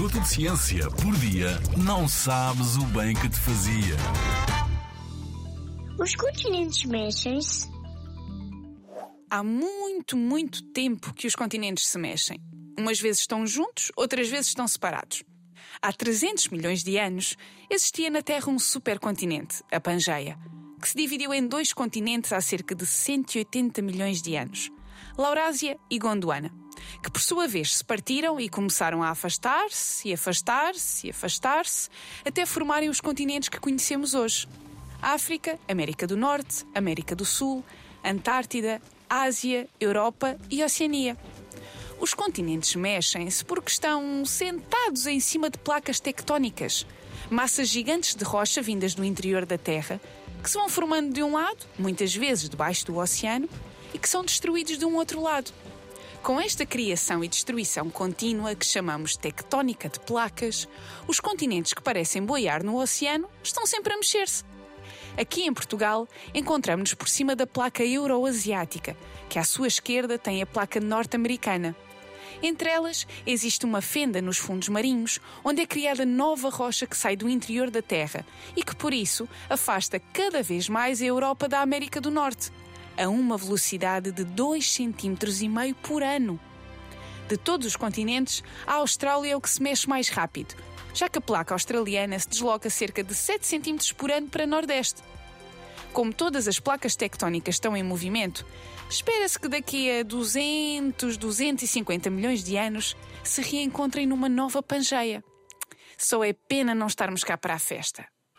minuto de ciência por dia, não sabes o bem que te fazia. Os continentes mexem-se? Há muito, muito tempo que os continentes se mexem. Umas vezes estão juntos, outras vezes estão separados. Há 300 milhões de anos, existia na Terra um supercontinente, a Pangeia, que se dividiu em dois continentes há cerca de 180 milhões de anos, Laurásia e Gondwana, que por sua vez se partiram e começaram a afastar-se e afastar-se e afastar-se, até formarem os continentes que conhecemos hoje. África, América do Norte, América do Sul, Antártida, Ásia, Europa e Oceania. Os continentes mexem-se porque estão sentados em cima de placas tectónicas, massas gigantes de rocha vindas do interior da Terra, que se vão formando de um lado, muitas vezes debaixo do oceano, e que são destruídos de um outro lado. Com esta criação e destruição contínua que chamamos tectónica de placas, os continentes que parecem boiar no oceano estão sempre a mexer-se. Aqui em Portugal, encontramos-nos por cima da placa euroasiática, que à sua esquerda tem a placa norte-americana. Entre elas, existe uma fenda nos fundos marinhos, onde é criada nova rocha que sai do interior da Terra e que, por isso, afasta cada vez mais a Europa da América do Norte, a uma velocidade de 2,5 cm por ano. De todos os continentes, a Austrália é o que se mexe mais rápido, já que a placa australiana se desloca cerca de 7 cm por ano para Nordeste. Como todas as placas tectónicas estão em movimento, espera-se que daqui a 200, 250 milhões de anos se reencontrem numa nova Pangeia. Só é pena não estarmos cá para a festa.